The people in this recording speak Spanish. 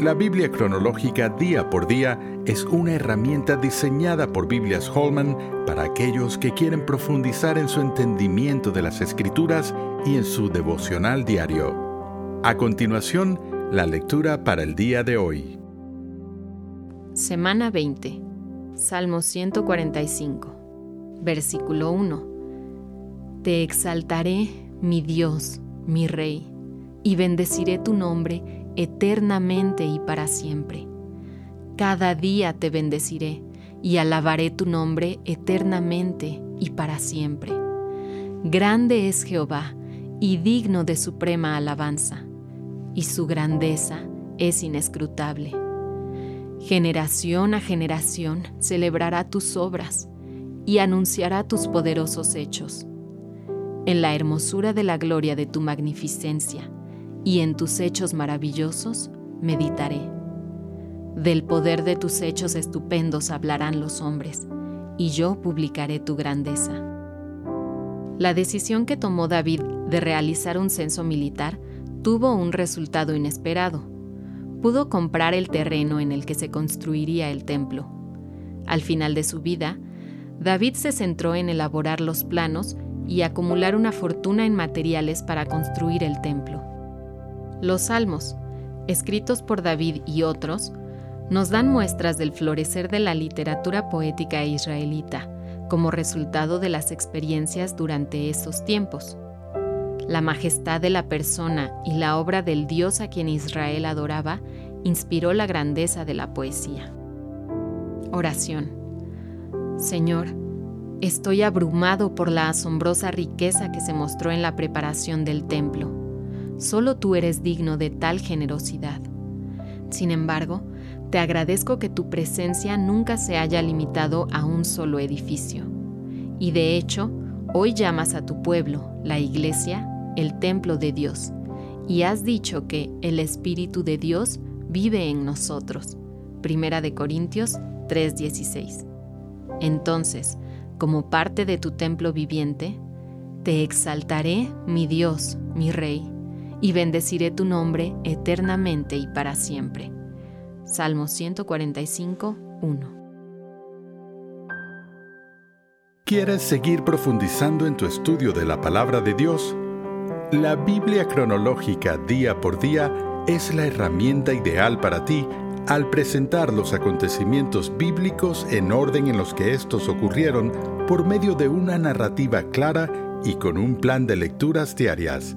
La Biblia cronológica día por día es una herramienta diseñada por Biblias Holman para aquellos que quieren profundizar en su entendimiento de las escrituras y en su devocional diario. A continuación, la lectura para el día de hoy. Semana 20. Salmo 145. Versículo 1. Te exaltaré, mi Dios, mi Rey, y bendeciré tu nombre eternamente y para siempre. Cada día te bendeciré y alabaré tu nombre eternamente y para siempre. Grande es Jehová y digno de suprema alabanza, y su grandeza es inescrutable. Generación a generación celebrará tus obras y anunciará tus poderosos hechos. En la hermosura de la gloria de tu magnificencia, y en tus hechos maravillosos meditaré. Del poder de tus hechos estupendos hablarán los hombres, y yo publicaré tu grandeza. La decisión que tomó David de realizar un censo militar tuvo un resultado inesperado. Pudo comprar el terreno en el que se construiría el templo. Al final de su vida, David se centró en elaborar los planos y acumular una fortuna en materiales para construir el templo. Los salmos, escritos por David y otros, nos dan muestras del florecer de la literatura poética israelita como resultado de las experiencias durante esos tiempos. La majestad de la persona y la obra del Dios a quien Israel adoraba inspiró la grandeza de la poesía. Oración. Señor, estoy abrumado por la asombrosa riqueza que se mostró en la preparación del templo Solo tú eres digno de tal generosidad. Sin embargo, te agradezco que tu presencia nunca se haya limitado a un solo edificio. Y de hecho, hoy llamas a tu pueblo, la iglesia, el templo de Dios, y has dicho que el Espíritu de Dios vive en nosotros. Primera de Corintios 3:16. Entonces, como parte de tu templo viviente, te exaltaré, mi Dios, mi Rey y bendeciré tu nombre eternamente y para siempre. Salmo 145, 1. ¿Quieres seguir profundizando en tu estudio de la palabra de Dios? La Biblia cronológica día por día es la herramienta ideal para ti al presentar los acontecimientos bíblicos en orden en los que estos ocurrieron por medio de una narrativa clara y con un plan de lecturas diarias.